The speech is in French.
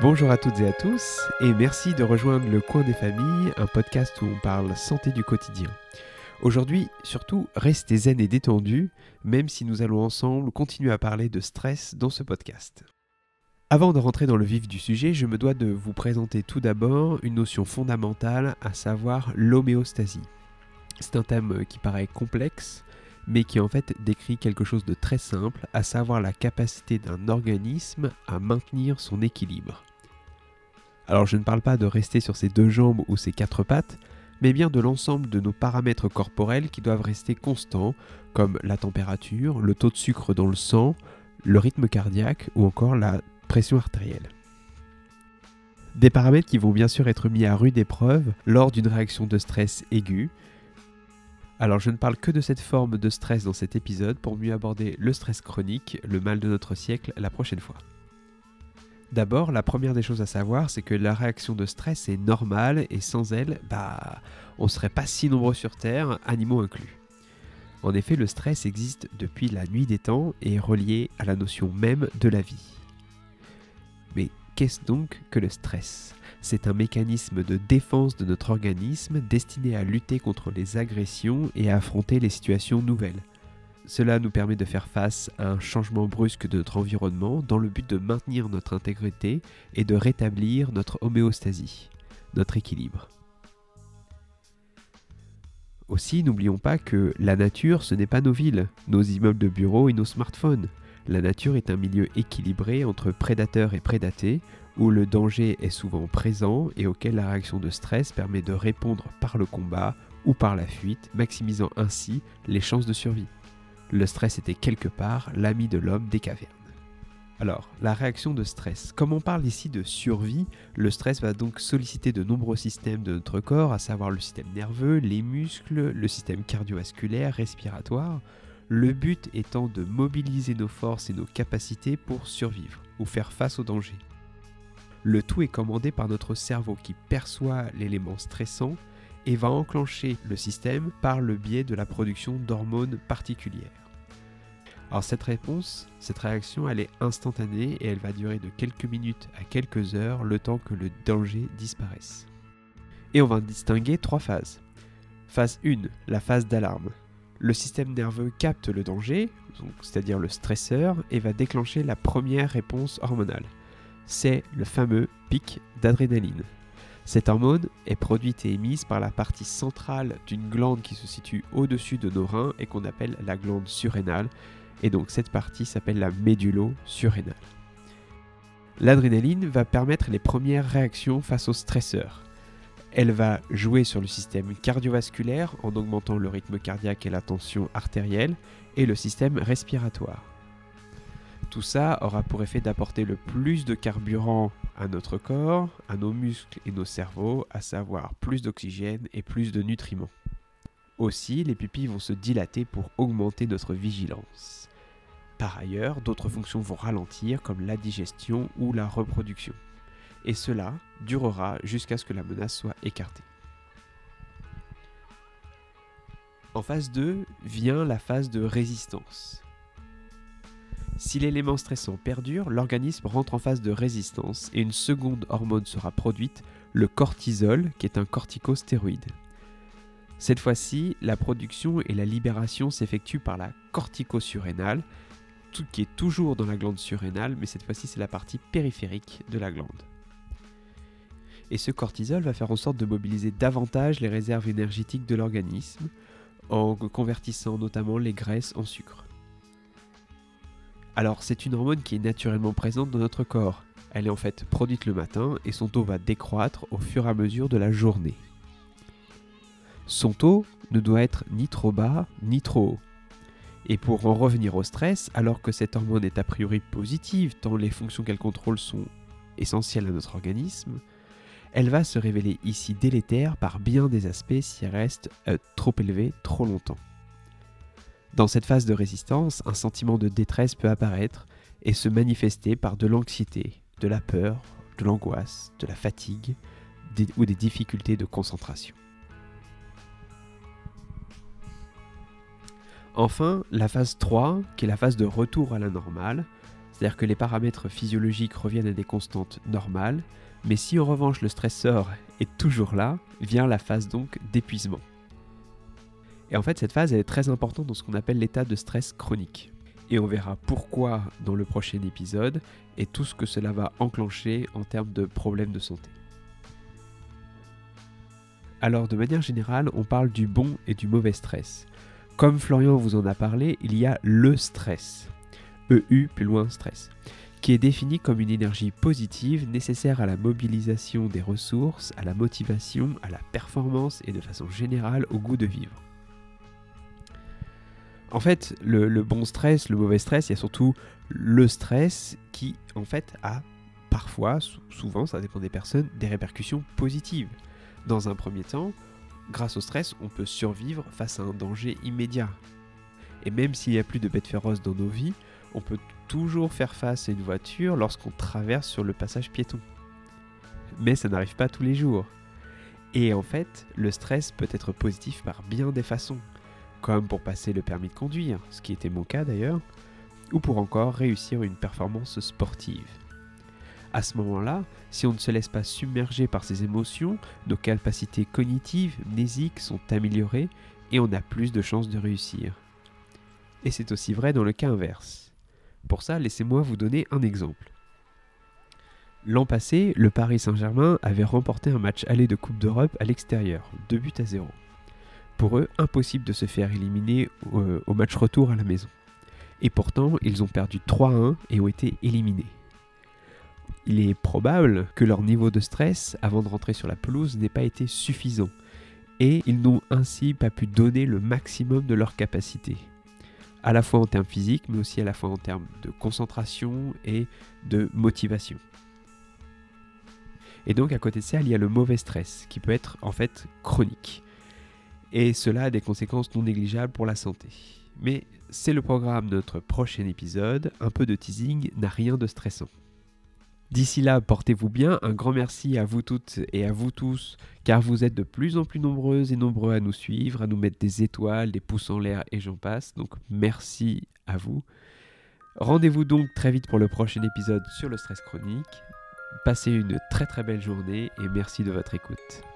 Bonjour à toutes et à tous, et merci de rejoindre Le Coin des Familles, un podcast où on parle santé du quotidien. Aujourd'hui, surtout, restez zen et détendus, même si nous allons ensemble continuer à parler de stress dans ce podcast. Avant de rentrer dans le vif du sujet, je me dois de vous présenter tout d'abord une notion fondamentale, à savoir l'homéostasie. C'est un thème qui paraît complexe, mais qui en fait décrit quelque chose de très simple, à savoir la capacité d'un organisme à maintenir son équilibre. Alors je ne parle pas de rester sur ses deux jambes ou ses quatre pattes, mais bien de l'ensemble de nos paramètres corporels qui doivent rester constants, comme la température, le taux de sucre dans le sang, le rythme cardiaque ou encore la pression artérielle. Des paramètres qui vont bien sûr être mis à rude épreuve lors d'une réaction de stress aiguë, alors je ne parle que de cette forme de stress dans cet épisode pour mieux aborder le stress chronique, le mal de notre siècle, la prochaine fois. D'abord, la première des choses à savoir, c'est que la réaction de stress est normale et sans elle, bah, on serait pas si nombreux sur Terre, animaux inclus. En effet, le stress existe depuis la nuit des temps et est relié à la notion même de la vie. Qu'est-ce donc que le stress? C'est un mécanisme de défense de notre organisme destiné à lutter contre les agressions et à affronter les situations nouvelles. Cela nous permet de faire face à un changement brusque de notre environnement dans le but de maintenir notre intégrité et de rétablir notre homéostasie, notre équilibre. Aussi, n'oublions pas que la nature, ce n'est pas nos villes, nos immeubles de bureaux et nos smartphones. La nature est un milieu équilibré entre prédateurs et prédatés, où le danger est souvent présent et auquel la réaction de stress permet de répondre par le combat ou par la fuite, maximisant ainsi les chances de survie. Le stress était quelque part l'ami de l'homme des cavernes. Alors, la réaction de stress. Comme on parle ici de survie, le stress va donc solliciter de nombreux systèmes de notre corps, à savoir le système nerveux, les muscles, le système cardiovasculaire, respiratoire, le but étant de mobiliser nos forces et nos capacités pour survivre ou faire face au danger. Le tout est commandé par notre cerveau qui perçoit l'élément stressant et va enclencher le système par le biais de la production d'hormones particulières. Alors cette réponse, cette réaction, elle est instantanée et elle va durer de quelques minutes à quelques heures le temps que le danger disparaisse. Et on va distinguer trois phases. Phase 1, la phase d'alarme. Le système nerveux capte le danger, c'est-à-dire le stresseur, et va déclencher la première réponse hormonale c'est le fameux pic d'adrénaline. Cette hormone est produite et émise par la partie centrale d'une glande qui se situe au-dessus de nos reins et qu'on appelle la glande surrénale. Et donc cette partie s'appelle la médulo-surrénale. L'adrénaline va permettre les premières réactions face au stresseur. Elle va jouer sur le système cardiovasculaire en augmentant le rythme cardiaque et la tension artérielle et le système respiratoire. Tout ça aura pour effet d'apporter le plus de carburant à notre corps, à nos muscles et nos cerveaux, à savoir plus d'oxygène et plus de nutriments. Aussi, les pupilles vont se dilater pour augmenter notre vigilance. Par ailleurs, d'autres fonctions vont ralentir comme la digestion ou la reproduction. Et cela durera jusqu'à ce que la menace soit écartée. En phase 2 vient la phase de résistance. Si l'élément stressant perdure, l'organisme rentre en phase de résistance et une seconde hormone sera produite, le cortisol, qui est un corticostéroïde. Cette fois-ci, la production et la libération s'effectuent par la corticosurrénale, qui est toujours dans la glande surrénale, mais cette fois-ci c'est la partie périphérique de la glande. Et ce cortisol va faire en sorte de mobiliser davantage les réserves énergétiques de l'organisme, en convertissant notamment les graisses en sucre. Alors c'est une hormone qui est naturellement présente dans notre corps. Elle est en fait produite le matin et son taux va décroître au fur et à mesure de la journée. Son taux ne doit être ni trop bas ni trop haut. Et pour en revenir au stress, alors que cette hormone est a priori positive tant les fonctions qu'elle contrôle sont essentielles à notre organisme, elle va se révéler ici délétère par bien des aspects si elle reste euh, trop élevée trop longtemps. Dans cette phase de résistance, un sentiment de détresse peut apparaître et se manifester par de l'anxiété, de la peur, de l'angoisse, de la fatigue ou des difficultés de concentration. Enfin, la phase 3, qui est la phase de retour à la normale, c'est-à-dire que les paramètres physiologiques reviennent à des constantes normales, mais si en revanche le stresseur est toujours là, vient la phase donc d'épuisement. Et en fait, cette phase est très importante dans ce qu'on appelle l'état de stress chronique. Et on verra pourquoi dans le prochain épisode et tout ce que cela va enclencher en termes de problèmes de santé. Alors de manière générale, on parle du bon et du mauvais stress. Comme Florian vous en a parlé, il y a le stress. EU plus loin stress qui est défini comme une énergie positive nécessaire à la mobilisation des ressources, à la motivation, à la performance et de façon générale au goût de vivre. En fait, le, bon stress, le mauvais stress, il y a surtout le stress qui, en fait, a parfois, souvent, ça dépend des personnes, des répercussions positives. Dans un premier temps, grâce au stress, on peut survivre face à un danger immédiat. Et même s'il n'y a plus de bêtes féroces dans nos vies, on peut toujours faire face à une voiture lorsqu'on traverse sur le passage piéton. Mais ça n'arrive pas tous les jours. Et en fait, le stress peut être positif par bien des façons, comme pour passer le permis de conduire, ce qui était mon cas d'ailleurs, ou pour encore réussir une performance sportive. À ce moment-là, si on ne se laisse pas submerger par ces émotions, nos capacités cognitives, mnésiques sont améliorées et on a plus de chances de réussir. Et c'est aussi vrai dans le cas inverse. Pour ça, laissez-moi vous donner un exemple. L'an passé, le Paris Saint-Germain avait remporté un match aller de Coupe d'Europe à l'extérieur, 2 buts à 0. Pour eux, impossible de se faire éliminer euh, au match retour à la maison. Et pourtant, ils ont perdu 3-1 et ont été éliminés. Il est probable que leur niveau de stress avant de rentrer sur la pelouse n'ait pas été suffisant, et ils n'ont ainsi pas pu donner le maximum de leur capacité à la fois en termes physiques, mais aussi à la fois en termes de concentration et de motivation. Et donc à côté de ça, il y a le mauvais stress, qui peut être en fait chronique. Et cela a des conséquences non négligeables pour la santé. Mais c'est le programme de notre prochain épisode, un peu de teasing n'a rien de stressant. D'ici là, portez-vous bien. Un grand merci à vous toutes et à vous tous, car vous êtes de plus en plus nombreuses et nombreux à nous suivre, à nous mettre des étoiles, des pouces en l'air et j'en passe. Donc merci à vous. Rendez-vous donc très vite pour le prochain épisode sur le stress chronique. Passez une très très belle journée et merci de votre écoute.